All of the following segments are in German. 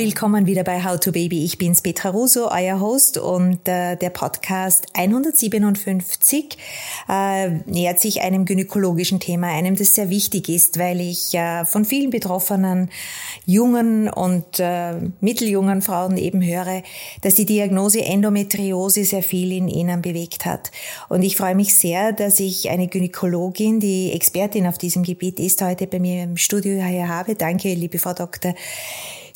willkommen wieder bei How to Baby. Ich bin's Petra Russo, euer Host und äh, der Podcast 157 äh, nähert sich einem gynäkologischen Thema, einem, das sehr wichtig ist, weil ich äh, von vielen betroffenen jungen und äh, mitteljungen Frauen eben höre, dass die Diagnose Endometriose sehr viel in ihnen bewegt hat. Und ich freue mich sehr, dass ich eine Gynäkologin, die Expertin auf diesem Gebiet ist, heute bei mir im Studio hier habe. Danke, liebe Frau Dr.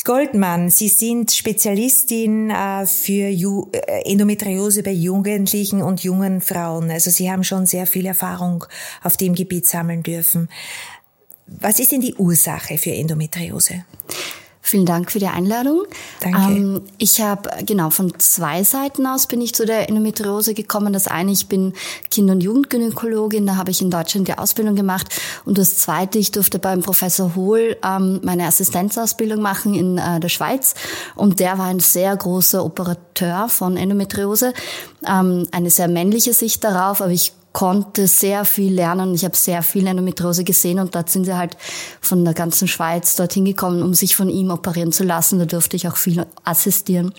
Goldmann, Sie sind Spezialistin äh, für äh, Endometriose bei Jugendlichen und jungen Frauen. Also Sie haben schon sehr viel Erfahrung auf dem Gebiet sammeln dürfen. Was ist denn die Ursache für Endometriose? Vielen Dank für die Einladung. Danke. Ähm, ich habe genau von zwei Seiten aus bin ich zu der Endometriose gekommen. Das eine, ich bin Kinder- und Jugendgynäkologin, da habe ich in Deutschland die Ausbildung gemacht. Und das zweite, ich durfte beim Professor Hohl ähm, meine Assistenzausbildung machen in äh, der Schweiz. Und der war ein sehr großer Operateur von Endometriose. Ähm, eine sehr männliche Sicht darauf, aber ich konnte sehr viel lernen. Ich habe sehr viel Endometriose gesehen und dort sind sie halt von der ganzen Schweiz dorthin gekommen, um sich von ihm operieren zu lassen. Da durfte ich auch viel assistieren.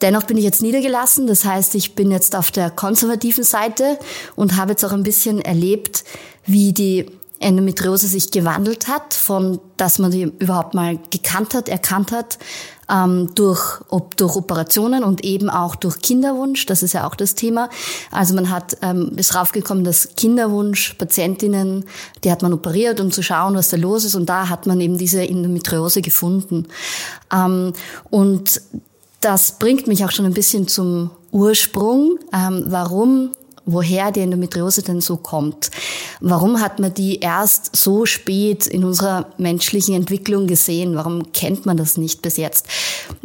Dennoch bin ich jetzt niedergelassen. Das heißt, ich bin jetzt auf der konservativen Seite und habe jetzt auch ein bisschen erlebt, wie die Endometriose sich gewandelt hat, von dass man die überhaupt mal gekannt hat, erkannt hat, ähm, durch, ob, durch Operationen und eben auch durch Kinderwunsch. Das ist ja auch das Thema. Also man hat ähm, ist raufgekommen, dass Kinderwunsch Patientinnen, die hat man operiert, um zu schauen, was da los ist. Und da hat man eben diese Endometriose gefunden. Ähm, und das bringt mich auch schon ein bisschen zum Ursprung, ähm, warum woher die Endometriose denn so kommt. Warum hat man die erst so spät in unserer menschlichen Entwicklung gesehen? Warum kennt man das nicht bis jetzt?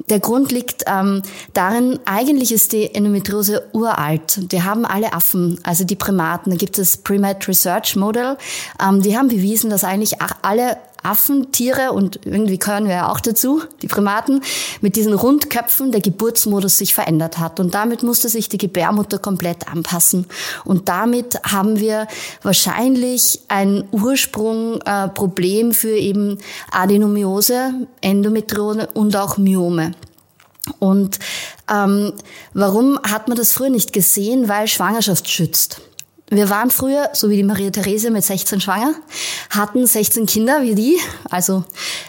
Der Grund liegt ähm, darin, eigentlich ist die Endometriose uralt. Die haben alle Affen, also die Primaten. Da gibt es Primate Research Model. Ähm, die haben bewiesen, dass eigentlich alle Affentiere und irgendwie gehören wir ja auch dazu, die Primaten, mit diesen Rundköpfen der Geburtsmodus sich verändert hat. Und damit musste sich die Gebärmutter komplett anpassen. Und damit haben wir wahrscheinlich ein Ursprungproblem äh, für eben Adenomiose, Endometriose und auch Myome. Und ähm, warum hat man das früher nicht gesehen? Weil Schwangerschaft schützt. Wir waren früher, so wie die Maria Therese, mit 16 schwanger, hatten 16 Kinder wie die, also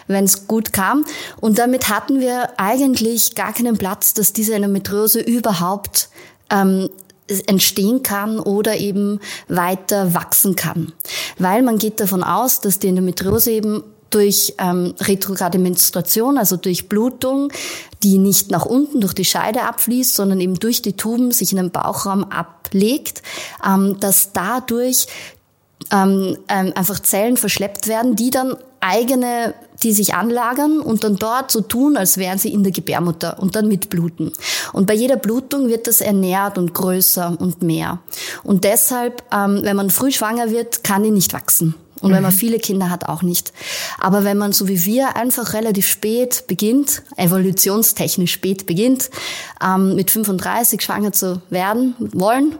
wenn es gut kam. Und damit hatten wir eigentlich gar keinen Platz, dass diese Endometriose überhaupt ähm, entstehen kann oder eben weiter wachsen kann. Weil man geht davon aus, dass die Endometriose eben durch ähm, retrograde Menstruation, also durch Blutung, die nicht nach unten durch die Scheide abfließt, sondern eben durch die Tuben sich in den Bauchraum ablegt, ähm, dass dadurch ähm, ähm, einfach Zellen verschleppt werden, die dann eigene, die sich anlagern und dann dort so tun, als wären sie in der Gebärmutter und dann mitbluten. Und bei jeder Blutung wird das ernährt und größer und mehr. Und deshalb, ähm, wenn man früh schwanger wird, kann die nicht wachsen. Und wenn man mhm. viele Kinder hat, auch nicht. Aber wenn man so wie wir einfach relativ spät beginnt, evolutionstechnisch spät beginnt, ähm, mit 35 schwanger zu werden wollen,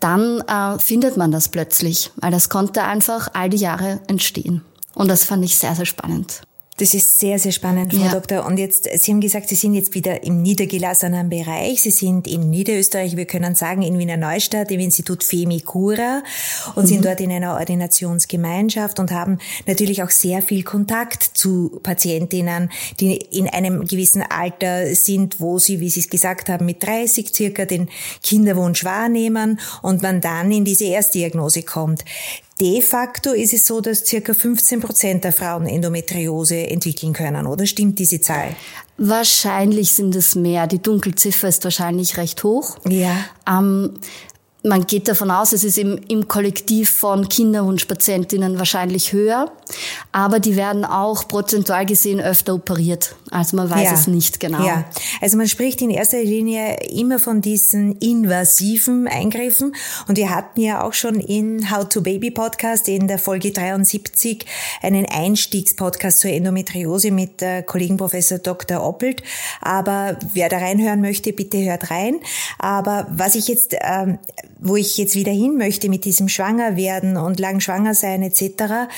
dann äh, findet man das plötzlich, weil das konnte einfach all die Jahre entstehen. Und das fand ich sehr, sehr spannend. Das ist sehr, sehr spannend, Frau ja. Doktor. Und jetzt, Sie haben gesagt, Sie sind jetzt wieder im niedergelassenen Bereich. Sie sind in Niederösterreich, wir können sagen, in Wiener Neustadt, im Institut Femicura und mhm. sind dort in einer Ordinationsgemeinschaft und haben natürlich auch sehr viel Kontakt zu Patientinnen, die in einem gewissen Alter sind, wo sie, wie Sie es gesagt haben, mit 30 circa den Kinderwunsch wahrnehmen und man dann in diese Erstdiagnose kommt. De facto ist es so, dass circa 15 Prozent der Frauen Endometriose entwickeln können, oder stimmt diese Zahl? Wahrscheinlich sind es mehr. Die Dunkelziffer ist wahrscheinlich recht hoch. Ja. Ähm, man geht davon aus, es ist im, im Kollektiv von Kinderwunschpatientinnen wahrscheinlich höher, aber die werden auch prozentual gesehen öfter operiert. Also man weiß ja. es nicht genau. Ja, also man spricht in erster Linie immer von diesen invasiven Eingriffen und wir hatten ja auch schon in How to Baby Podcast in der Folge 73 einen Einstiegspodcast zur Endometriose mit der Kollegen Professor Dr. Oppelt. Aber wer da reinhören möchte, bitte hört rein. Aber was ich jetzt ähm, wo ich jetzt wieder hin möchte mit diesem Schwangerwerden und lang schwanger sein etc.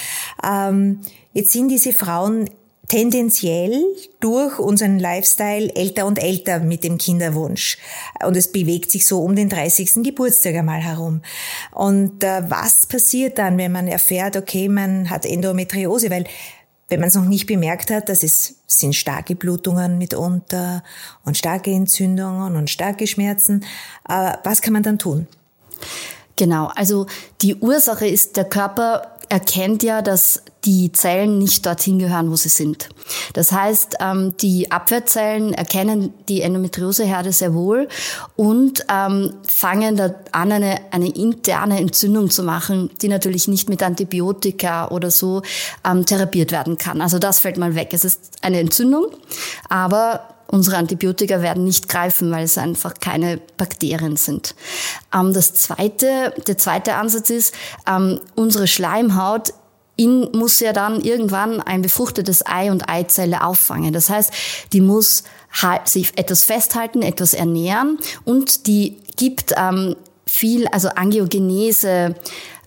Ähm, jetzt sind diese Frauen tendenziell durch unseren Lifestyle älter und älter mit dem Kinderwunsch. Und es bewegt sich so um den 30. Geburtstag einmal herum. Und äh, was passiert dann, wenn man erfährt, okay, man hat Endometriose? Weil wenn man es noch nicht bemerkt hat, dass es sind starke Blutungen mitunter und starke Entzündungen und starke Schmerzen. Äh, was kann man dann tun? Genau, also die Ursache ist, der Körper erkennt ja, dass die Zellen nicht dorthin gehören, wo sie sind. Das heißt, ähm, die Abwehrzellen erkennen die Endometrioseherde sehr wohl und ähm, fangen da an, eine, eine interne Entzündung zu machen, die natürlich nicht mit Antibiotika oder so ähm, therapiert werden kann. Also das fällt mal weg. Es ist eine Entzündung, aber unsere Antibiotika werden nicht greifen, weil es einfach keine Bakterien sind. Ähm, das zweite, der zweite Ansatz ist, ähm, unsere Schleimhaut in, muss ja dann irgendwann ein befruchtetes Ei und Eizelle auffangen. Das heißt, die muss sich etwas festhalten, etwas ernähren und die gibt ähm, viel, also Angiogenese,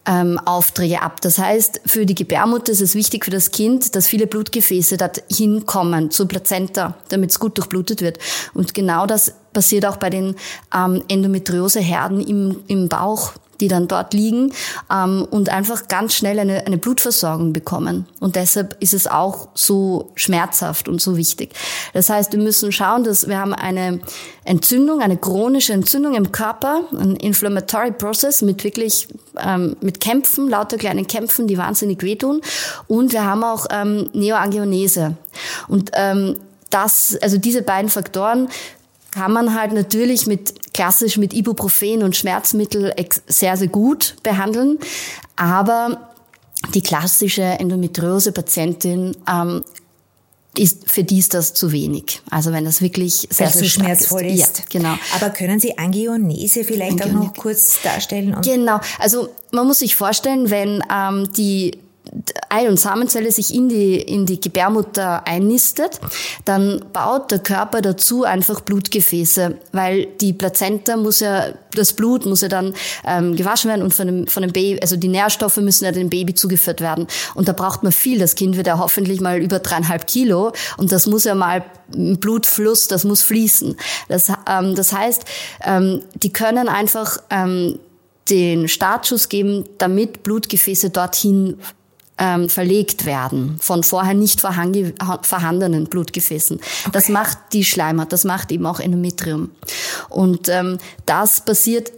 ähm, Aufträge ab. Das heißt, für die Gebärmutter ist es wichtig für das Kind, dass viele Blutgefäße dorthin kommen, zur Plazenta, damit es gut durchblutet wird. Und genau das passiert auch bei den ähm, Endometrioseherden im, im Bauch die dann dort liegen ähm, und einfach ganz schnell eine, eine Blutversorgung bekommen. Und deshalb ist es auch so schmerzhaft und so wichtig. Das heißt, wir müssen schauen, dass wir haben eine Entzündung, eine chronische Entzündung im Körper, ein Inflammatory Process mit wirklich ähm, mit Kämpfen, lauter kleinen Kämpfen, die wahnsinnig wehtun. Und wir haben auch ähm, Neoangionese. Und ähm, das, also diese beiden Faktoren kann man halt natürlich mit klassisch mit Ibuprofen und Schmerzmittel sehr, sehr gut behandeln. Aber die klassische Endometriose-Patientin ähm, ist für die ist das zu wenig. Also wenn das wirklich sehr, sehr schmerzvoll ist. ist. Ja, genau. Aber können Sie Angionese vielleicht Angionese. auch noch kurz darstellen? genau. Also man muss sich vorstellen, wenn ähm, die Ei- und Samenzelle sich in die, in die Gebärmutter einnistet, dann baut der Körper dazu einfach Blutgefäße, weil die Plazenta muss ja, das Blut muss ja dann ähm, gewaschen werden und von dem, von dem Baby, also die Nährstoffe müssen ja dem Baby zugeführt werden. Und da braucht man viel. Das Kind wird ja hoffentlich mal über dreieinhalb Kilo und das muss ja mal Blutfluss, das muss fließen. Das, ähm, das heißt, ähm, die können einfach ähm, den Startschuss geben, damit Blutgefäße dorthin ähm, verlegt werden von vorher nicht vorhandenen Blutgefäßen. Okay. Das macht die Schleimhaut, das macht eben auch Endometrium. Und ähm, das passiert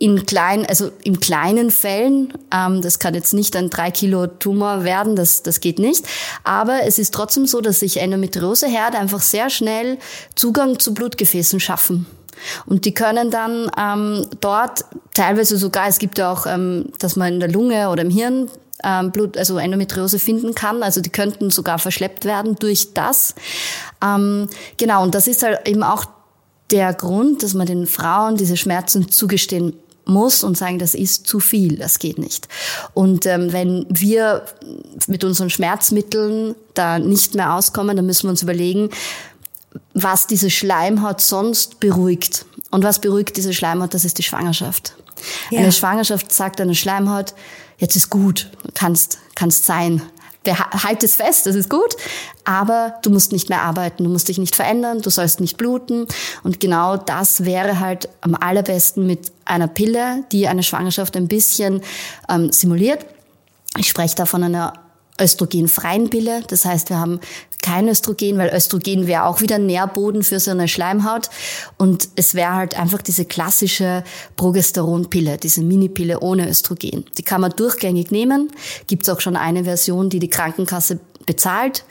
in kleinen, also in kleinen Fällen, ähm, das kann jetzt nicht ein drei Kilo Tumor werden, das, das geht nicht. Aber es ist trotzdem so, dass sich Endometrioseherde einfach sehr schnell Zugang zu Blutgefäßen schaffen. Und die können dann ähm, dort teilweise sogar, es gibt ja auch, ähm, dass man in der Lunge oder im Hirn ähm, Blut, also Endometriose finden kann. Also die könnten sogar verschleppt werden durch das. Ähm, genau, und das ist halt eben auch der Grund, dass man den Frauen diese Schmerzen zugestehen muss und sagen, das ist zu viel, das geht nicht. Und ähm, wenn wir mit unseren Schmerzmitteln da nicht mehr auskommen, dann müssen wir uns überlegen, was diese Schleimhaut sonst beruhigt. Und was beruhigt diese Schleimhaut? Das ist die Schwangerschaft. Ja. Eine Schwangerschaft sagt eine Schleimhaut, jetzt ist gut, kannst, kannst sein. Halt es fest, das ist gut, aber du musst nicht mehr arbeiten, du musst dich nicht verändern, du sollst nicht bluten. Und genau das wäre halt am allerbesten mit einer Pille, die eine Schwangerschaft ein bisschen ähm, simuliert. Ich spreche da von einer östrogenfreien Pille. Das heißt, wir haben kein Östrogen, weil Östrogen wäre auch wieder Nährboden für so eine Schleimhaut. Und es wäre halt einfach diese klassische Progesteronpille, diese Minipille ohne Östrogen. Die kann man durchgängig nehmen. Gibt es auch schon eine Version, die die Krankenkasse bezahlt.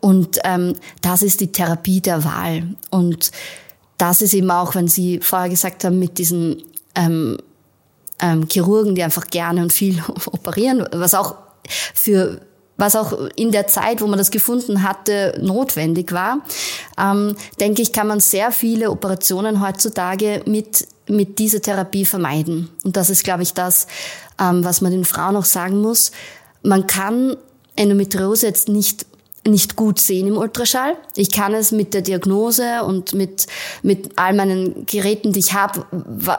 Und ähm, das ist die Therapie der Wahl. Und das ist eben auch, wenn Sie vorher gesagt haben, mit diesen ähm, ähm, Chirurgen, die einfach gerne und viel operieren, was auch für was auch in der Zeit, wo man das gefunden hatte, notwendig war, ähm, denke ich, kann man sehr viele Operationen heutzutage mit mit dieser Therapie vermeiden. Und das ist, glaube ich, das, ähm, was man den Frauen auch sagen muss. Man kann Endometriose jetzt nicht nicht gut sehen im Ultraschall. Ich kann es mit der Diagnose und mit, mit all meinen Geräten, die ich habe,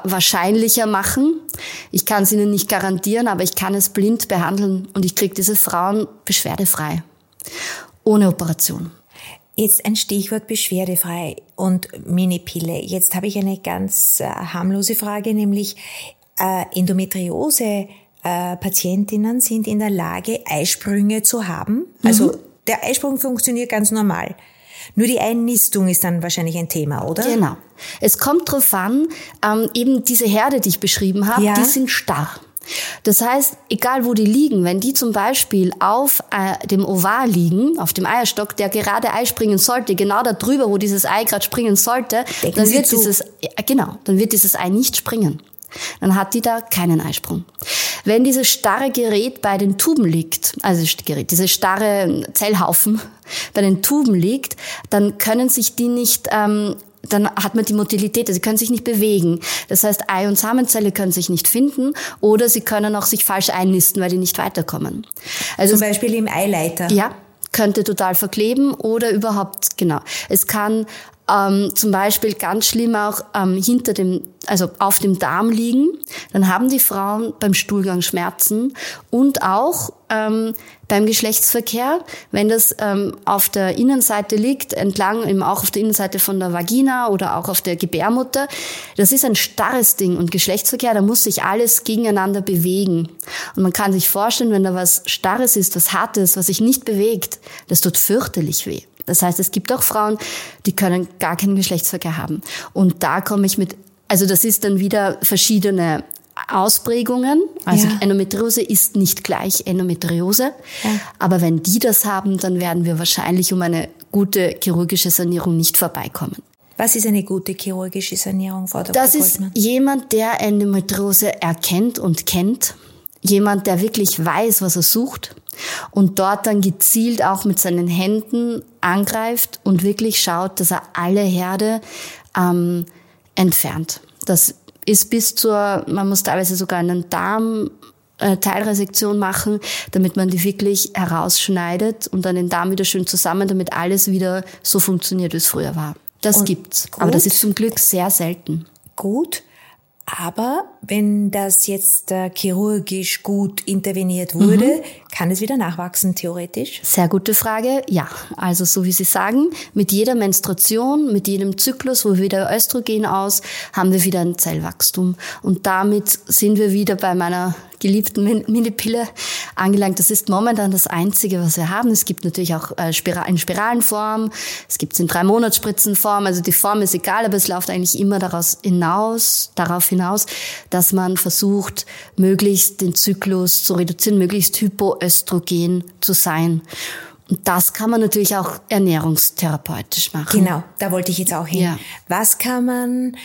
wahrscheinlicher machen. Ich kann es ihnen nicht garantieren, aber ich kann es blind behandeln und ich kriege diese Frauen beschwerdefrei. ohne Operation. Jetzt ein Stichwort beschwerdefrei und Minipille. Jetzt habe ich eine ganz äh, harmlose Frage, nämlich äh, Endometriose. Äh, Patientinnen sind in der Lage, Eisprünge zu haben. Also mhm. Der Eisprung funktioniert ganz normal. Nur die Einnistung ist dann wahrscheinlich ein Thema, oder? Genau. Es kommt darauf an, ähm, eben diese Herde, die ich beschrieben habe, ja. die sind starr. Das heißt, egal wo die liegen, wenn die zum Beispiel auf äh, dem Ovar liegen, auf dem Eierstock, der gerade Ei springen sollte, genau da drüber, wo dieses Ei gerade springen sollte, dann wird dieses, äh, genau, dann wird dieses Ei nicht springen. Dann hat die da keinen Eisprung. Wenn dieses starre Gerät bei den Tuben liegt, also Gerät, diese starre Zellhaufen bei den Tuben liegt, dann können sich die nicht ähm, dann hat man die Motilität, also sie können sich nicht bewegen. Das heißt, Ei- und Samenzelle können sich nicht finden oder sie können auch sich falsch einnisten, weil die nicht weiterkommen. Also Zum Beispiel im Eileiter. Ja, könnte total verkleben oder überhaupt, genau. Es kann ähm, zum Beispiel ganz schlimm auch ähm, hinter dem, also auf dem Darm liegen. Dann haben die Frauen beim Stuhlgang Schmerzen und auch ähm, beim Geschlechtsverkehr, wenn das ähm, auf der Innenseite liegt, entlang eben auch auf der Innenseite von der Vagina oder auch auf der Gebärmutter. Das ist ein starres Ding und Geschlechtsverkehr, da muss sich alles gegeneinander bewegen. Und man kann sich vorstellen, wenn da was Starres ist, was Hartes, was sich nicht bewegt, das tut fürchterlich weh. Das heißt, es gibt auch Frauen, die können gar keinen Geschlechtsverkehr haben. Und da komme ich mit, also das ist dann wieder verschiedene Ausprägungen. Also ja. Endometriose ist nicht gleich Endometriose. Ja. Aber wenn die das haben, dann werden wir wahrscheinlich um eine gute chirurgische Sanierung nicht vorbeikommen. Was ist eine gute chirurgische Sanierung, Frau Dr. Das ist jemand, der Endometriose erkennt und kennt. Jemand, der wirklich weiß, was er sucht und dort dann gezielt auch mit seinen Händen angreift und wirklich schaut, dass er alle Herde ähm, entfernt. Das ist bis zur, man muss teilweise sogar einen Darm äh, Teilresektion machen, damit man die wirklich herausschneidet und dann den Darm wieder schön zusammen, damit alles wieder so funktioniert, wie es früher war. Das und gibt's. Gut. Aber das ist zum Glück sehr selten. Gut. Aber wenn das jetzt äh, chirurgisch gut interveniert wurde, mhm. kann es wieder nachwachsen, theoretisch? Sehr gute Frage. Ja, also so wie Sie sagen, mit jeder Menstruation, mit jedem Zyklus, wo wieder Östrogen aus, haben wir wieder ein Zellwachstum. Und damit sind wir wieder bei meiner geliebten Minipille angelangt. Das ist momentan das Einzige, was wir haben. Es gibt natürlich auch äh, in Spiralenform, es gibt es in drei Monatsspritzenform. Also die Form ist egal, aber es läuft eigentlich immer daraus hinaus, darauf hinaus, dass man versucht, möglichst den Zyklus zu reduzieren, möglichst hypoöstrogen zu sein. Und das kann man natürlich auch ernährungstherapeutisch machen. Genau, da wollte ich jetzt auch hin. Ja. Was kann man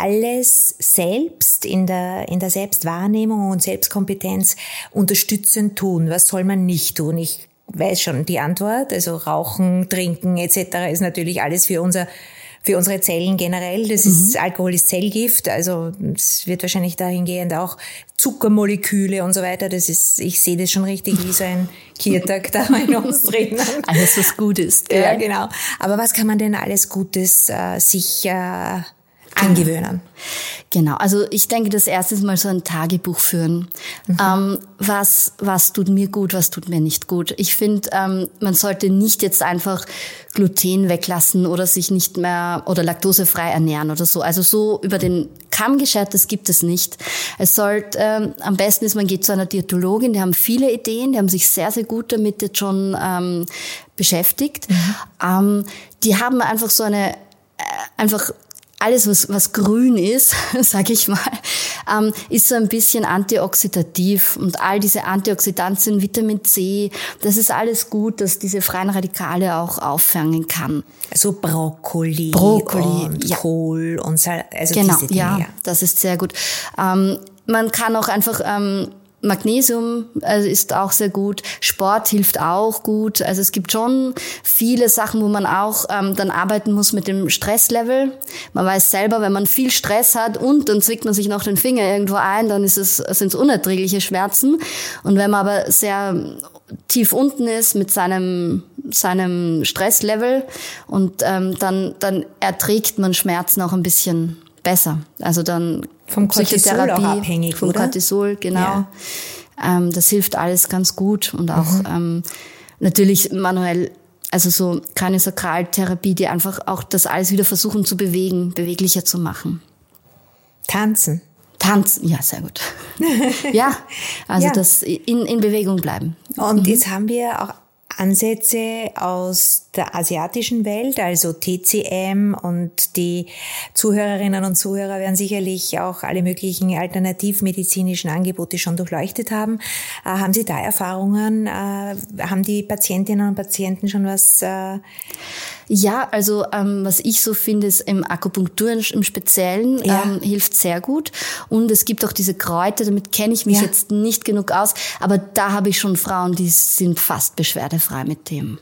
alles selbst in der, in der Selbstwahrnehmung und Selbstkompetenz unterstützend tun? Was soll man nicht tun? Ich weiß schon die Antwort. Also Rauchen, Trinken etc. ist natürlich alles für unser für unsere Zellen generell. Das mhm. ist Alkohol ist Zellgift, also es wird wahrscheinlich dahingehend auch Zuckermoleküle und so weiter. Das ist, ich sehe das schon richtig wie so ein Kiertag da in uns drinnen. Alles was gut ist. Ja, ja, genau. Aber was kann man denn alles Gutes äh, sich äh, angewöhnen. Genau, also ich denke, das erste ist mal so ein Tagebuch führen. Mhm. Ähm, was, was tut mir gut, was tut mir nicht gut. Ich finde, ähm, man sollte nicht jetzt einfach Gluten weglassen oder sich nicht mehr oder laktosefrei ernähren oder so. Also so über den Kamm geschert, das gibt es nicht. Es sollte, ähm, am besten ist, man geht zu einer Diätologin, die haben viele Ideen, die haben sich sehr, sehr gut damit jetzt schon ähm, beschäftigt. Mhm. Ähm, die haben einfach so eine äh, einfach alles, was, was grün ist, sage ich mal, ähm, ist so ein bisschen antioxidativ. Und all diese Antioxidantien, Vitamin C, das ist alles gut, dass diese freien Radikale auch auffangen kann. Also Brokkoli, Brokkoli und ja. Kohl und Sal also genau, diese Dinge. Ja, das ist sehr gut. Ähm, man kann auch einfach ähm, Magnesium also ist auch sehr gut. Sport hilft auch gut. Also es gibt schon viele Sachen, wo man auch ähm, dann arbeiten muss mit dem Stresslevel. Man weiß selber, wenn man viel Stress hat und dann zwickt man sich noch den Finger irgendwo ein, dann ist es sind es unerträgliche Schmerzen. Und wenn man aber sehr tief unten ist mit seinem seinem Stresslevel und ähm, dann dann erträgt man Schmerzen auch ein bisschen besser. Also dann vom Cortisol auch abhängig, vom oder? Cortisol, genau. Ja. Ähm, das hilft alles ganz gut und auch mhm. ähm, natürlich manuell also so keine Sakraltherapie, die einfach auch das alles wieder versuchen zu bewegen, beweglicher zu machen. Tanzen. Tanzen, ja, sehr gut. ja, also ja. das in, in Bewegung bleiben. Und mhm. jetzt haben wir auch Ansätze aus der asiatischen Welt, also TCM und die Zuhörerinnen und Zuhörer werden sicherlich auch alle möglichen alternativmedizinischen Angebote schon durchleuchtet haben. Äh, haben Sie da Erfahrungen? Äh, haben die Patientinnen und Patienten schon was? Äh ja, also ähm, was ich so finde, ist im Akupunktur im Speziellen ja. ähm, hilft sehr gut. Und es gibt auch diese Kräuter, damit kenne ich mich ja. jetzt nicht genug aus, aber da habe ich schon Frauen, die sind fast beschwerdefrei mit dem.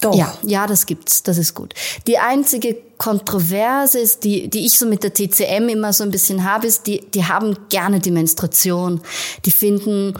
Doch. Ja, ja, das gibt's. Das ist gut. Die einzige Kontroverse ist, die, die ich so mit der TCM immer so ein bisschen habe, ist, die, die haben gerne die Menstruation. Die finden,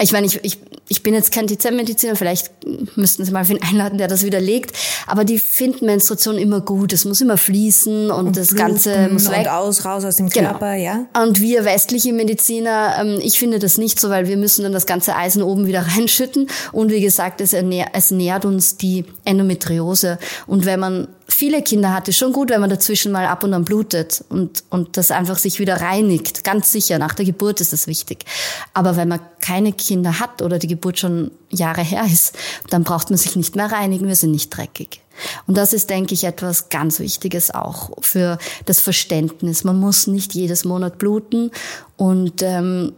ich meine, ich, ich, ich bin jetzt kein TCM-Mediziner, vielleicht müssten Sie mal wen einladen, der das widerlegt, aber die finden Menstruation immer gut. Es muss immer fließen und, und das Ganze muss weg. Aus, raus aus dem genau. Körper, ja. Und wir westliche Mediziner, ähm, ich finde das nicht so, weil wir müssen dann das ganze Eisen oben wieder reinschütten. Und wie gesagt, es, ernährt, es nährt uns die Endometriose. Und wenn man viele Kinder hat, ist schon gut, wenn man dazwischen mal ab und an blutet und, und das einfach sich wieder reinigt. Ganz sicher, nach der Geburt ist das wichtig. Aber wenn man keine Kinder hat oder die Geburt schon Jahre her ist, dann braucht man sich nicht mehr reinigen, wir sind nicht dreckig. Und das ist, denke ich, etwas ganz Wichtiges auch für das Verständnis. Man muss nicht jedes Monat bluten und ähm,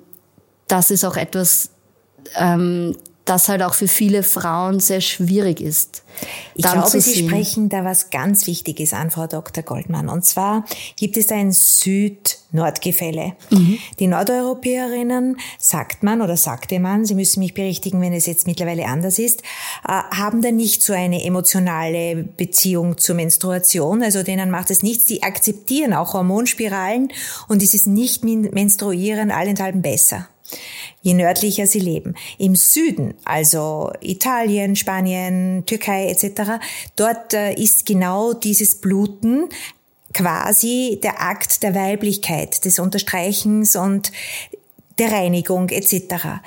das ist auch etwas, ähm, das halt auch für viele Frauen sehr schwierig ist. Ich glaube, Sie sprechen da was ganz Wichtiges an, Frau Dr. Goldmann. Und zwar gibt es ein Süd-Nord-Gefälle. Mhm. Die Nordeuropäerinnen, sagt man oder sagte man, Sie müssen mich berichtigen, wenn es jetzt mittlerweile anders ist, äh, haben da nicht so eine emotionale Beziehung zur Menstruation. Also denen macht es nichts. Die akzeptieren auch Hormonspiralen und dieses Nicht-Menstruieren allenthalben besser je nördlicher sie leben. Im Süden, also Italien, Spanien, Türkei etc., dort äh, ist genau dieses Bluten quasi der Akt der Weiblichkeit, des Unterstreichens und der Reinigung etc.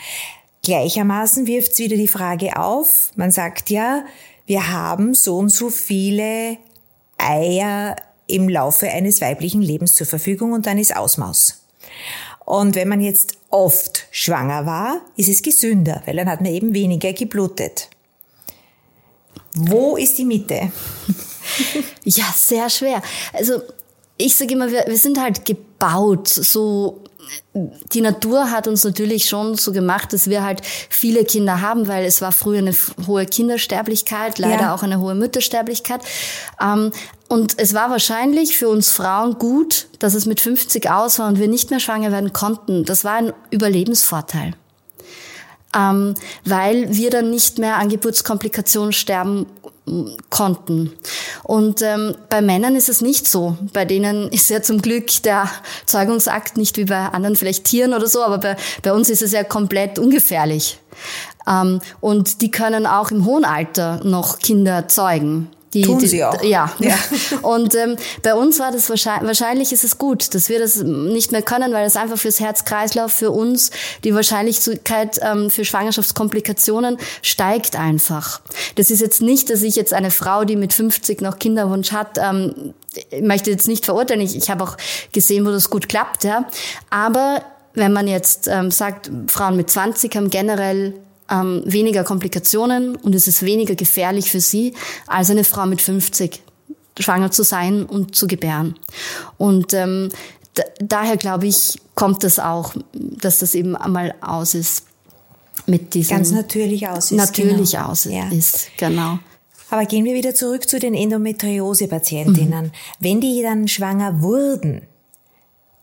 Gleichermaßen wirft es wieder die Frage auf, man sagt ja, wir haben so und so viele Eier im Laufe eines weiblichen Lebens zur Verfügung und dann ist Ausmaus. Und wenn man jetzt oft schwanger war, ist es gesünder, weil dann hat man eben weniger geblutet. Wo ist die Mitte? ja, sehr schwer. Also ich sage immer, wir, wir sind halt gebaut, so die Natur hat uns natürlich schon so gemacht, dass wir halt viele Kinder haben, weil es war früher eine hohe Kindersterblichkeit, leider ja. auch eine hohe Müttersterblichkeit. Ähm, und es war wahrscheinlich für uns Frauen gut, dass es mit 50 aus war und wir nicht mehr schwanger werden konnten. Das war ein Überlebensvorteil. Ähm, weil wir dann nicht mehr an Geburtskomplikationen sterben konnten. Und ähm, bei Männern ist es nicht so. Bei denen ist ja zum Glück der Zeugungsakt nicht wie bei anderen vielleicht Tieren oder so, aber bei, bei uns ist es ja komplett ungefährlich. Ähm, und die können auch im hohen Alter noch Kinder zeugen. Die, Tun sie auch. Ja. ja. Und ähm, bei uns war das wahrscheinlich, wahrscheinlich ist es gut, dass wir das nicht mehr können, weil es einfach fürs Herz-Kreislauf, für uns die Wahrscheinlichkeit ähm, für Schwangerschaftskomplikationen steigt einfach. Das ist jetzt nicht, dass ich jetzt eine Frau, die mit 50 noch Kinderwunsch hat, ähm, ich möchte jetzt nicht verurteilen. Ich, ich habe auch gesehen, wo das gut klappt, ja. Aber wenn man jetzt ähm, sagt, Frauen mit 20 haben generell ähm, weniger Komplikationen und es ist weniger gefährlich für sie als eine Frau mit 50 schwanger zu sein und zu gebären. Und ähm, daher glaube ich, kommt das auch, dass das eben einmal aus ist mit diesem ganz natürlich aus ist. Natürlich genau. aus ja. ist, genau. Aber gehen wir wieder zurück zu den Endometriose-Patientinnen. Mhm. Wenn die dann schwanger wurden,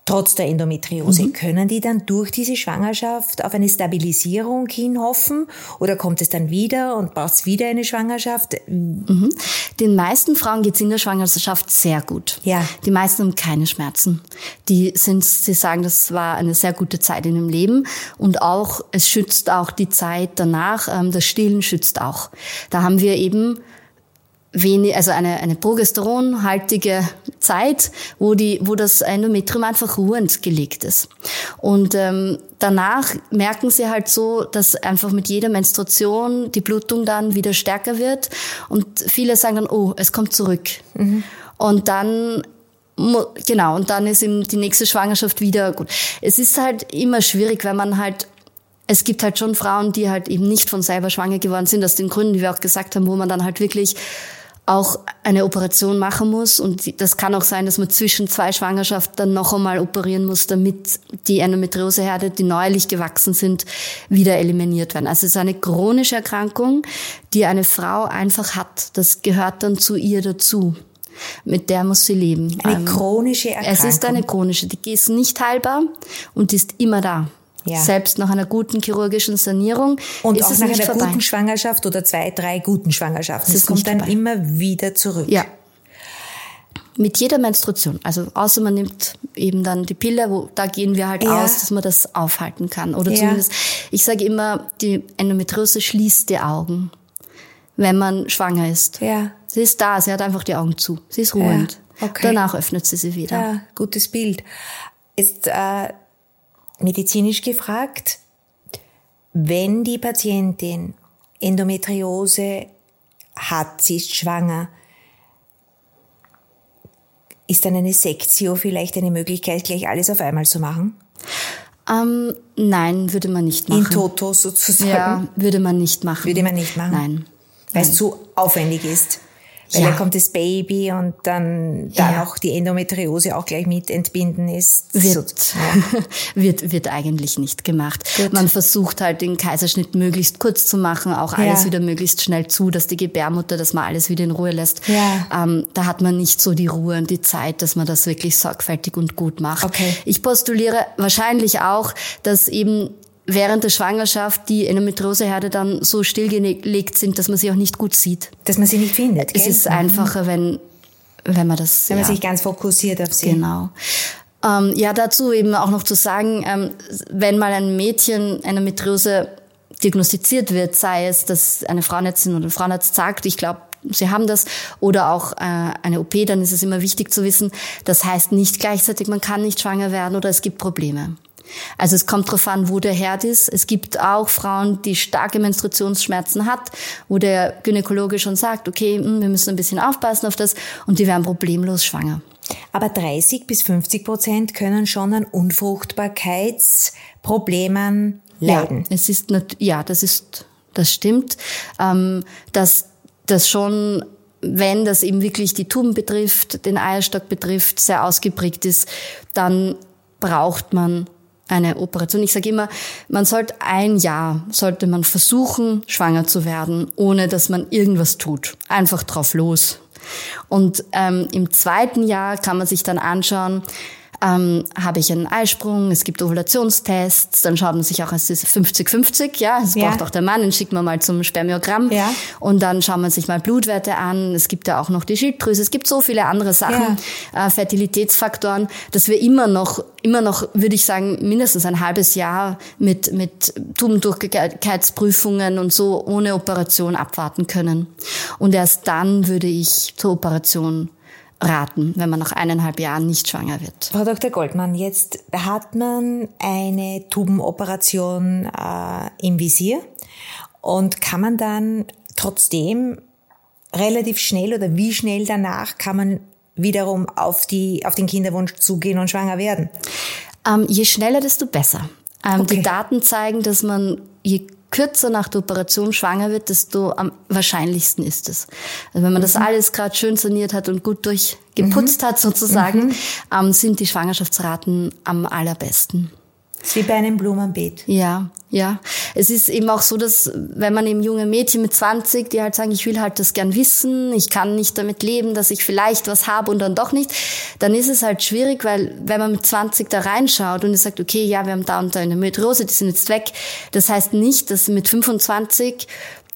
trotz der Endometriose. Mhm. Können die dann durch diese Schwangerschaft auf eine Stabilisierung hinhoffen oder kommt es dann wieder und braucht es wieder eine Schwangerschaft? Mhm. Den meisten Frauen geht es in der Schwangerschaft sehr gut. Ja. Die meisten haben keine Schmerzen. Die sind, sie sagen, das war eine sehr gute Zeit in dem Leben und auch, es schützt auch die Zeit danach, ähm, das Stillen schützt auch. Da haben wir eben wenig, also eine, eine progesteronhaltige Zeit, wo die, wo das Endometrium einfach ruhend gelegt ist. Und ähm, danach merken sie halt so, dass einfach mit jeder Menstruation die Blutung dann wieder stärker wird und viele sagen dann, oh, es kommt zurück. Mhm. Und dann Genau, und dann ist eben die nächste Schwangerschaft wieder gut. Es ist halt immer schwierig, wenn man halt es gibt halt schon Frauen, die halt eben nicht von selber schwanger geworden sind, aus den Gründen, die wir auch gesagt haben, wo man dann halt wirklich auch eine Operation machen muss. Und das kann auch sein, dass man zwischen zwei Schwangerschaften dann noch einmal operieren muss, damit die Endometrioseherde, die neuerlich gewachsen sind, wieder eliminiert werden. Also es ist eine chronische Erkrankung, die eine Frau einfach hat. Das gehört dann zu ihr dazu. Mit der muss sie leben. Eine ähm, chronische Erkrankung. Es ist eine chronische, die ist nicht heilbar und die ist immer da. Ja. Selbst nach einer guten chirurgischen Sanierung. Und ist auch es nach nicht einer vorbei. guten Schwangerschaft oder zwei, drei guten Schwangerschaften. Es kommt dann vorbei. immer wieder zurück. Ja. Mit jeder Menstruation. Also außer man nimmt eben dann die Pille, wo da gehen wir halt Ja. aus, dass man das aufhalten kann. Oder Ja. zumindest, ich sage immer, die Endometriose schließt die Augen, wenn man schwanger ist. Ja. Sie ist da, sie hat einfach die Augen zu. Sie ist ruhend. Okay. Danach öffnet sie sie wieder. Ja, gutes Bild. Ist äh, medizinisch gefragt, wenn die Patientin Endometriose hat, sie ist schwanger, ist dann eine Sektio vielleicht eine Möglichkeit, gleich alles auf einmal zu machen? Ähm, nein, würde man nicht machen. In toto sozusagen? Ja, würde man nicht machen. Würde man nicht machen? Nein. Weil es zu aufwendig ist. Weil Ja. dann kommt das Baby und dann da Ja. noch die Endometriose auch gleich mit entbinden ist. Wird, So, ja. wird, wird eigentlich nicht gemacht. Man versucht halt den Kaiserschnitt möglichst kurz zu machen, auch alles wieder möglichst schnell zu, dass die Gebärmutter, dass man alles wieder in Ruhe lässt. Ja. Ähm, da hat man nicht so die Ruhe und die Zeit, dass man das wirklich sorgfältig und gut macht. Okay. Ich postuliere wahrscheinlich auch, dass eben während der Schwangerschaft die Endometrioseherde dann so stillgelegt sind, dass man sie auch nicht gut sieht. Dass man sie nicht findet. Es gell? ist einfacher, wenn, wenn man das Wenn man ja. sich ganz fokussiert auf sie. Genau. Ähm, ja, dazu eben auch noch zu sagen, ähm, wenn mal ein Mädchen eine Metriose diagnostiziert wird, sei es, dass eine Frauenärztin oder ein Frauenarzt sagt, ich glaube, Sie haben das oder auch äh, eine OP, dann ist es immer wichtig zu wissen, das heißt nicht gleichzeitig, man kann nicht schwanger werden oder es gibt Probleme. Also es kommt darauf an, wo der Herd ist. Es gibt auch Frauen, die starke Menstruationsschmerzen hat, wo der Gynäkologe schon sagt, okay, hm, wir müssen ein bisschen aufpassen auf das und die werden problemlos schwanger. Aber 30 bis 50 Prozent können schon an Unfruchtbarkeitsproblemen leiden. Ja, es ist nat- ja, das ist, das stimmt, ähm, dass das schon, wenn das eben wirklich die Tuben betrifft, den Eierstock betrifft, sehr ausgeprägt ist, dann braucht man eine Operation. Ich sage immer, man sollte ein Jahr, sollte man versuchen, schwanger zu werden, ohne dass man irgendwas tut. Einfach drauf los. Und ähm, im zweiten Jahr kann man sich dann anschauen, ähm, habe ich einen Eisprung, es gibt Ovulationstests, dann schaut man sich auch, es ist 50-50, ja, es Ja. braucht auch der Mann, den schickt man mal zum Spermiogramm Ja. und dann schaut man sich mal Blutwerte an, es gibt ja auch noch die Schilddrüse, es gibt so viele andere Sachen, äh, Fertilitätsfaktoren, dass wir immer noch, immer noch, würde ich sagen, mindestens ein halbes Jahr mit, mit Tubendurchgehkeitsprüfungen und so ohne Operation abwarten können. Und erst dann würde ich zur Operation raten, wenn man nach eineinhalb Jahren nicht schwanger wird. Frau Dr. Goldmann, jetzt hat man eine Tubenoperation äh, im Visier und kann man dann trotzdem relativ schnell oder wie schnell danach kann man wiederum auf die auf den Kinderwunsch zugehen und schwanger werden? Ähm, je schneller, desto besser. Ähm, Okay. Die Daten zeigen, dass man je kürzer nach der Operation schwanger wird, desto am wahrscheinlichsten ist es. Also wenn man das alles gerade schön saniert hat und gut durchgeputzt hat sozusagen, ähm, sind die Schwangerschaftsraten am allerbesten. Wie bei einem Blumenbeet. Ja, ja. Es ist eben auch so, dass wenn man eben junge Mädchen mit 20, die halt sagen, ich will halt das gern wissen, ich kann nicht damit leben, dass ich vielleicht was habe und dann doch nicht, dann ist es halt schwierig, weil wenn man mit 20 da reinschaut und es sagt, okay, ja, wir haben da und da eine Metrose, die sind jetzt weg, das heißt nicht, dass mit 25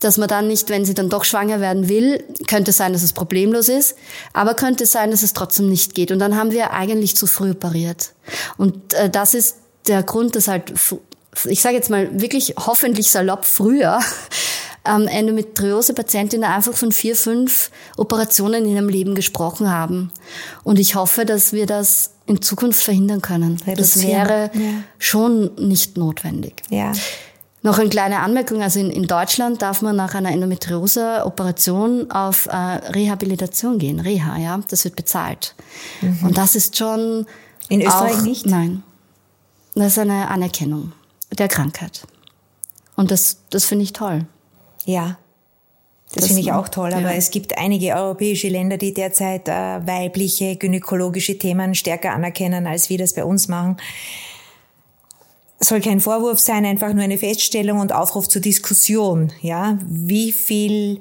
dass man dann nicht, wenn sie dann doch schwanger werden will, könnte sein, dass es problemlos ist, aber könnte sein, dass es trotzdem nicht geht. Und dann haben wir eigentlich zu früh operiert. Und äh, das ist der Grund, dass halt, ich sage jetzt mal wirklich hoffentlich salopp früher, ähm, Endometriose-Patientinnen einfach von vier, fünf Operationen in ihrem Leben gesprochen haben. Und ich hoffe, dass wir das in Zukunft verhindern können. Das wäre ja. schon nicht notwendig. Ja. Noch eine kleine Anmerkung, also in, in Deutschland darf man nach einer Endometriose-Operation auf äh, Rehabilitation gehen, Reha, ja, das wird bezahlt. Mhm. Und das ist schon... In Österreich auch, nicht? Nein. Das ist eine Anerkennung der Krankheit. Und das, das finde ich toll. Ja, das, das finde ich auch toll, aber ja. es gibt einige europäische Länder, die derzeit äh, weibliche gynäkologische Themen stärker anerkennen, als wir das bei uns machen soll kein Vorwurf sein, einfach nur eine Feststellung und Aufruf zur Diskussion. Ja, wie viel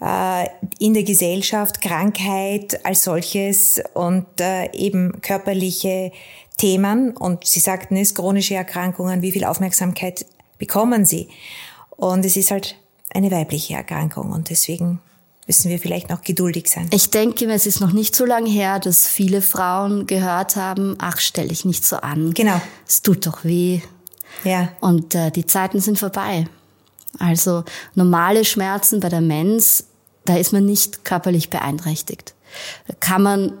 äh, in der Gesellschaft Krankheit als solches und äh, eben körperliche Themen und Sie sagten es, chronische Erkrankungen, wie viel Aufmerksamkeit bekommen sie? Und es ist halt eine weibliche Erkrankung und deswegen müssen wir vielleicht noch geduldig sein. Ich denke, es ist noch nicht so lange her, dass viele Frauen gehört haben, ach, stell dich nicht so an. Genau. Es tut doch weh. Ja. Und äh, die Zeiten sind vorbei. Also normale Schmerzen bei der Mens, da ist man nicht körperlich beeinträchtigt. Da kann man,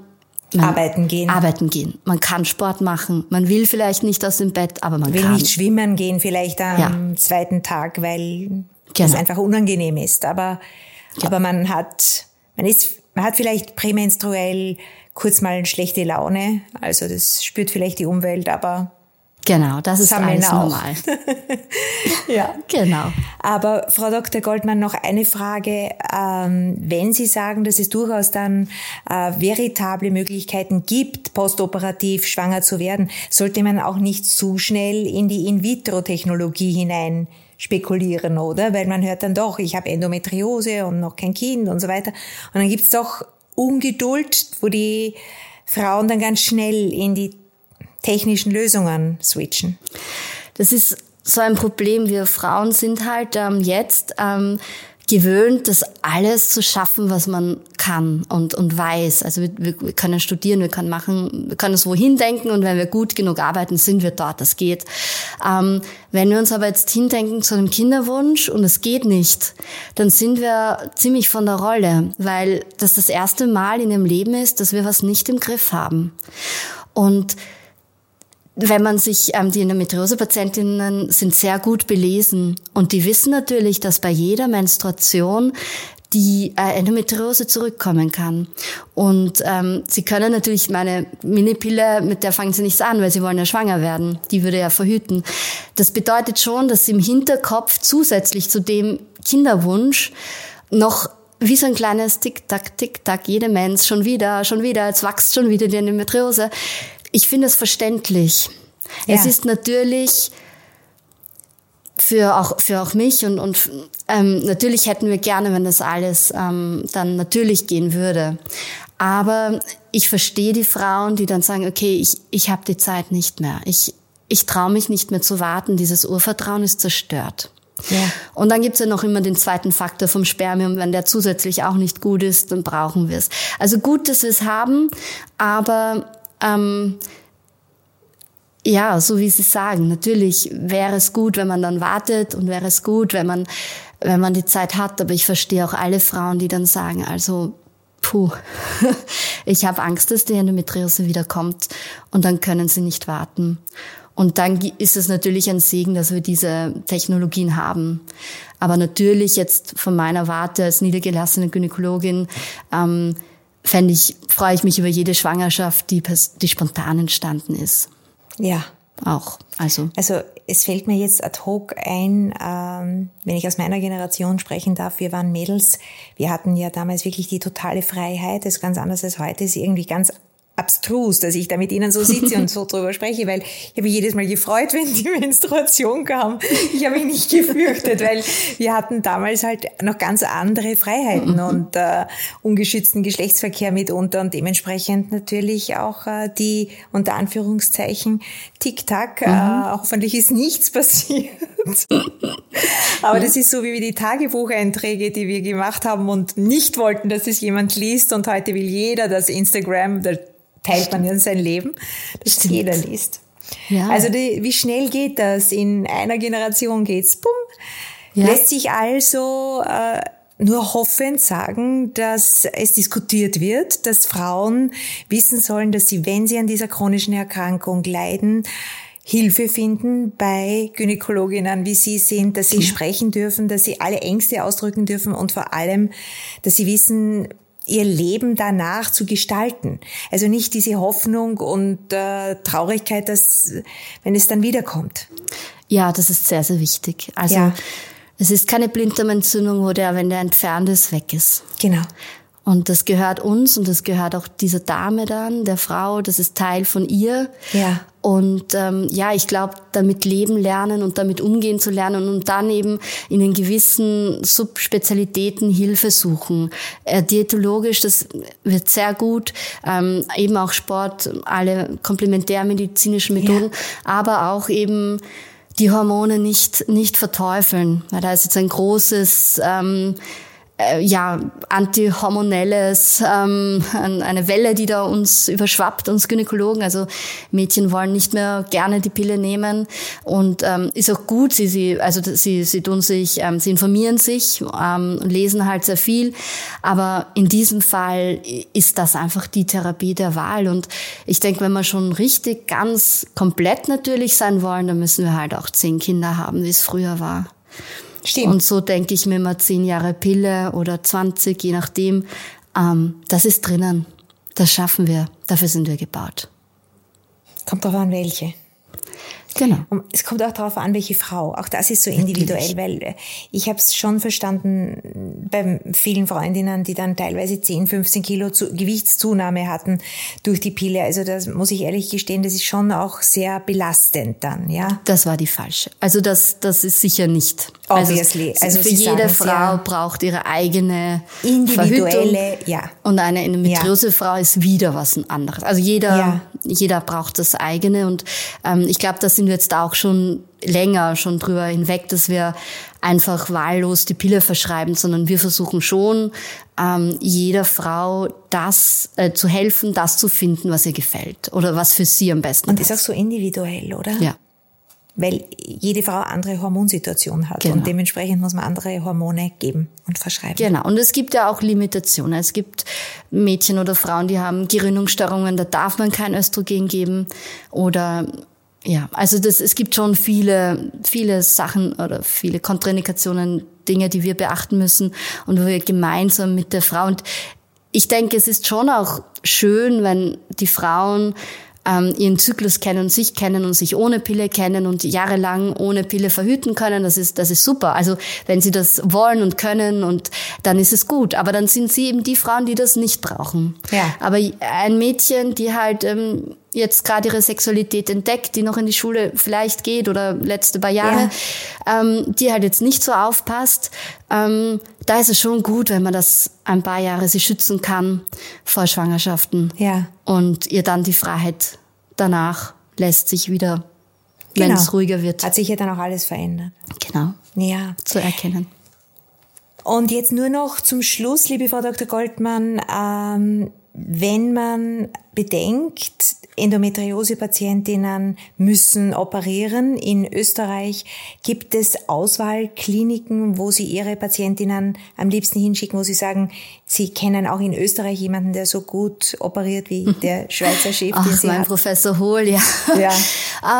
man arbeiten gehen. Arbeiten gehen. Man kann Sport machen. Man will vielleicht nicht aus dem Bett, aber man will kann. nicht schwimmen gehen vielleicht am ja. zweiten Tag, weil genau. das einfach unangenehm ist. Aber, ja. aber man hat, man ist, man hat vielleicht prämenstruell kurz mal eine schlechte Laune. Also das spürt vielleicht die Umwelt, aber Genau, das ist alles auch. normal. ja, genau. Aber Frau Dr. Goldmann, noch eine Frage. Ähm, wenn Sie sagen, dass es durchaus dann äh, veritable Möglichkeiten gibt, postoperativ schwanger zu werden, sollte man auch nicht zu schnell in die In-vitro-Technologie hinein spekulieren, oder? Weil man hört dann doch, ich habe Endometriose und noch kein Kind und so weiter. Und dann gibt's doch Ungeduld, wo die Frauen dann ganz schnell in die technischen Lösungen switchen? Das ist so ein Problem. Wir Frauen sind halt ähm, jetzt ähm, gewöhnt, das alles zu schaffen, was man kann und, und weiß. Also wir, wir können studieren, wir können machen, wir können es wohin denken und wenn wir gut genug arbeiten, sind wir dort, das geht. Ähm, wenn wir uns aber jetzt hindenken zu einem Kinderwunsch und es geht nicht, dann sind wir ziemlich von der Rolle, weil das das erste Mal in dem Leben ist, dass wir was nicht im Griff haben. Und wenn man sich, ähm, die Endometriose-Patientinnen sind sehr gut belesen und die wissen natürlich, dass bei jeder Menstruation die äh, Endometriose zurückkommen kann. Und ähm, sie können natürlich meine Minipille, mit der fangen sie nichts an, weil sie wollen ja schwanger werden. Die würde ja verhüten. Das bedeutet schon, dass sie im Hinterkopf zusätzlich zu dem Kinderwunsch noch wie so ein kleines Tick-Tack, Tick-Tack, jede Mensch, schon wieder, schon wieder, jetzt wächst schon wieder die Endometriose. Ich finde es verständlich. Ja. Es ist natürlich für auch für auch mich und und ähm, natürlich hätten wir gerne, wenn das alles ähm, dann natürlich gehen würde. Aber ich verstehe die Frauen, die dann sagen, okay, ich ich habe die Zeit nicht mehr. Ich ich traue mich nicht mehr zu warten. Dieses Urvertrauen ist zerstört. Ja. Und dann gibt's ja noch immer den zweiten Faktor vom Spermium. Wenn der zusätzlich auch nicht gut ist, dann brauchen wir es. Also gut, dass wir es haben, aber ähm, ja, so wie Sie sagen, natürlich wäre es gut, wenn man dann wartet und wäre es gut, wenn man, wenn man die Zeit hat. Aber ich verstehe auch alle Frauen, die dann sagen, also puh, ich habe Angst, dass die Endometriose wiederkommt und dann können sie nicht warten. Und dann ist es natürlich ein Segen, dass wir diese Technologien haben. Aber natürlich jetzt von meiner Warte als niedergelassene Gynäkologin ähm, fände ich, freue ich mich über jede Schwangerschaft, die, die spontan entstanden ist. Ja. Auch. Also. Also es fällt mir jetzt ad hoc ein, ähm, wenn ich aus meiner Generation sprechen darf, wir waren Mädels, wir hatten ja damals wirklich die totale Freiheit, das ist ganz anders als heute, ist irgendwie ganz abstrus, dass ich da mit Ihnen so sitze und so drüber spreche, weil ich habe mich jedes Mal gefreut, wenn die Menstruation kam. Ich habe mich nicht gefürchtet, weil wir hatten damals halt noch ganz andere Freiheiten mhm. und äh, ungeschützten Geschlechtsverkehr mitunter und dementsprechend natürlich auch äh, die unter Anführungszeichen Tick-Tack. Äh, mhm. Hoffentlich ist nichts passiert. Aber das ist so wie die Tagebucheinträge, die wir gemacht haben und nicht wollten, dass es jemand liest und heute will jeder das Instagram, der teilt man ja sein Leben, das Stimmt. jeder liest. Ja. Also die, wie schnell geht das? In einer Generation geht's bumm. Ja. Lässt sich also äh, nur hoffend sagen, dass es diskutiert wird, dass Frauen wissen sollen, dass sie, wenn sie an dieser chronischen Erkrankung leiden, Hilfe finden bei Gynäkologinnen, wie sie sind, dass sie ja. sprechen dürfen, dass sie alle Ängste ausdrücken dürfen und vor allem, dass sie wissen, ihr Leben danach zu gestalten. Also nicht diese Hoffnung und äh, Traurigkeit, dass wenn es dann wiederkommt. Ja, das ist sehr, sehr wichtig. Also ja. es ist keine Blinddarmentzündung, wo der, wenn der entfernt ist, weg ist. Genau. Und das gehört uns und das gehört auch dieser Dame dann, der Frau, das ist Teil von ihr. Ja. Und ähm, ja, ich glaube, damit leben lernen und damit umgehen zu lernen und dann eben in den gewissen Subspezialitäten Hilfe suchen. Äh, diätologisch, das wird sehr gut. Ähm, eben auch Sport, alle komplementärmedizinischen Methoden, ja. aber auch eben die Hormone nicht, nicht verteufeln. Weil da ist jetzt ein großes ähm, äh, ja, antihormonelles, ähm, eine Welle, die da uns überschwappt, uns Gynäkologen. Also Mädchen wollen nicht mehr gerne die Pille nehmen und ähm, ist auch gut. Sie, sie, also sie, sie tun sich, ähm, sie informieren sich ähm, und lesen halt sehr viel. Aber in diesem Fall ist das einfach die Therapie der Wahl. Und ich denke, wenn wir schon richtig ganz komplett natürlich sein wollen, dann müssen wir halt auch zehn Kinder haben, wie es früher war. Stimmt. Und so denke ich mir mal zehn Jahre Pille oder 20, je nachdem. Ähm, das ist drinnen. Das schaffen wir. Dafür sind wir gebaut. Kommt drauf an, welche. Genau. Und es kommt auch darauf an, welche Frau. Auch das ist so individuell, Natürlich. weil äh, ich habe es schon verstanden bei vielen Freundinnen, die dann teilweise 10, 15 Kilo zu, Gewichtszunahme hatten durch die Pille. Also das muss ich ehrlich gestehen, das ist schon auch sehr belastend dann, ja. Das war die falsche. Also das, das ist sicher nicht. Obviously. Also, also für jede Frau ja. braucht ihre eigene individuelle, ja. Und eine Endometriose-Frau ja. ist wieder was anderes. Also jeder, ja. jeder braucht das eigene und ähm, ich glaube, das sind sind wir jetzt auch schon länger schon drüber hinweg, dass wir einfach wahllos die Pille verschreiben, sondern wir versuchen schon, ähm, jeder Frau das äh, zu helfen, das zu finden, was ihr gefällt oder was für sie am besten Und ist auch so individuell, oder? Ja. Weil jede Frau andere Hormonsituation hat genau. und dementsprechend muss man andere Hormone geben und verschreiben. Genau. Und es gibt ja auch Limitationen. Es gibt Mädchen oder Frauen, die haben Gerinnungsstörungen, da darf man kein Östrogen geben oder ja, also das, es gibt schon viele, viele Sachen oder viele Kontraindikationen, Dinge, die wir beachten müssen und wo wir gemeinsam mit der Frau und ich denke, es ist schon auch schön, wenn die Frauen ähm, ihren Zyklus kennen, sich kennen und sich ohne Pille kennen und jahrelang ohne Pille verhüten können, das ist, das ist super. Also wenn sie das wollen und können und dann ist es gut. Aber dann sind sie eben die Frauen, die das nicht brauchen. Ja. Aber ein Mädchen, die halt ähm, jetzt gerade ihre Sexualität entdeckt, die noch in die Schule vielleicht geht oder letzte paar Jahre, ja. ähm, die halt jetzt nicht so aufpasst, ähm, da ist es schon gut, wenn man das ein paar Jahre sie schützen kann vor Schwangerschaften. Ja. Und ihr dann die Freiheit danach lässt sich wieder, genau. wenn es ruhiger wird. Hat sich ja dann auch alles verändert. Genau. Ja. Zu erkennen. Und jetzt nur noch zum Schluss, liebe Frau Dr. Goldmann, ähm, wenn man bedenkt, Endometriose-Patientinnen müssen operieren. In Österreich gibt es Auswahlkliniken, wo sie ihre Patientinnen am liebsten hinschicken, wo sie sagen, sie kennen auch in Österreich jemanden, der so gut operiert wie der Schweizer Chef. Ach, mein hat. Professor Hohl, ja. ja.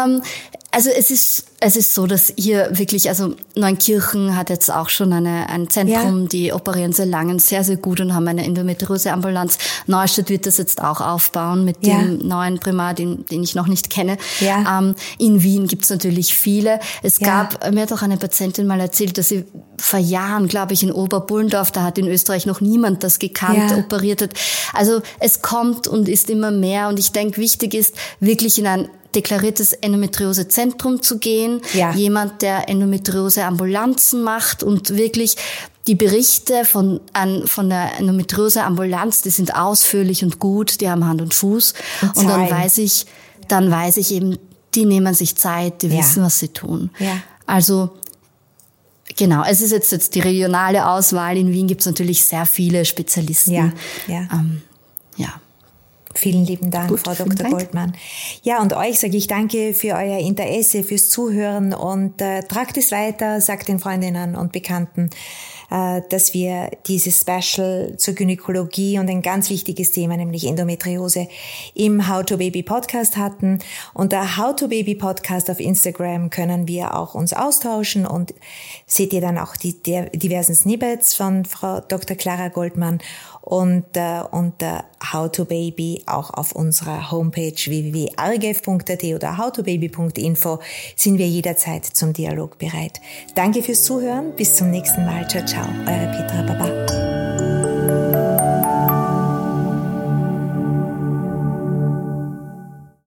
ähm, also es ist, es ist so, dass hier wirklich, also Neunkirchen hat jetzt auch schon eine, ein Zentrum, ja. die operieren sehr lange sehr, sehr gut und haben eine Endometriose-Ambulanz. Neustadt wird das jetzt auch aufbauen mit ja. dem neuen Primar, den, den ich noch nicht kenne. Ja. Ähm, in Wien gibt's natürlich viele. Es gab, mir hat auch eine Patientin mal erzählt, dass sie vor Jahren, glaube ich, in Oberbullendorf, da hat in Österreich noch niemand das gekannt, operiert hat. Also es kommt und ist immer mehr und ich denke, wichtig ist, wirklich in ein deklariertes Endometriose-Zentrum zu gehen, ja. jemand, der Endometriose-Ambulanzen macht und wirklich die Berichte von, an, von der Endometriose-Ambulanz, die sind ausführlich und gut, die haben Hand und Fuß. Und, und dann weiß ich, dann weiß ich eben, die nehmen sich Zeit, die ja. wissen, was sie tun. Ja. Also Genau, es ist jetzt, jetzt die regionale Auswahl. In Wien gibt es natürlich sehr viele Spezialisten. Ja, ja. Ähm. Vielen lieben Dank, Gut, Frau Dr. Dank. Goldmann. Ja, und euch sage ich danke für euer Interesse, fürs Zuhören und äh, tragt es weiter, sagt den Freundinnen und Bekannten, äh, dass wir dieses Special zur Gynäkologie und ein ganz wichtiges Thema, nämlich Endometriose, im How to Baby Podcast hatten. Unter How to Baby Podcast auf Instagram können wir auch uns austauschen und seht ihr dann auch die diversen Snippets von Frau Dr. Clara Goldmann und äh, unter How to Baby auch auf unserer Homepage www.argef.at oder howtobaby.info sind wir jederzeit zum Dialog bereit. Danke fürs Zuhören. Bis zum nächsten Mal. Ciao, ciao. Eure Petra Baba.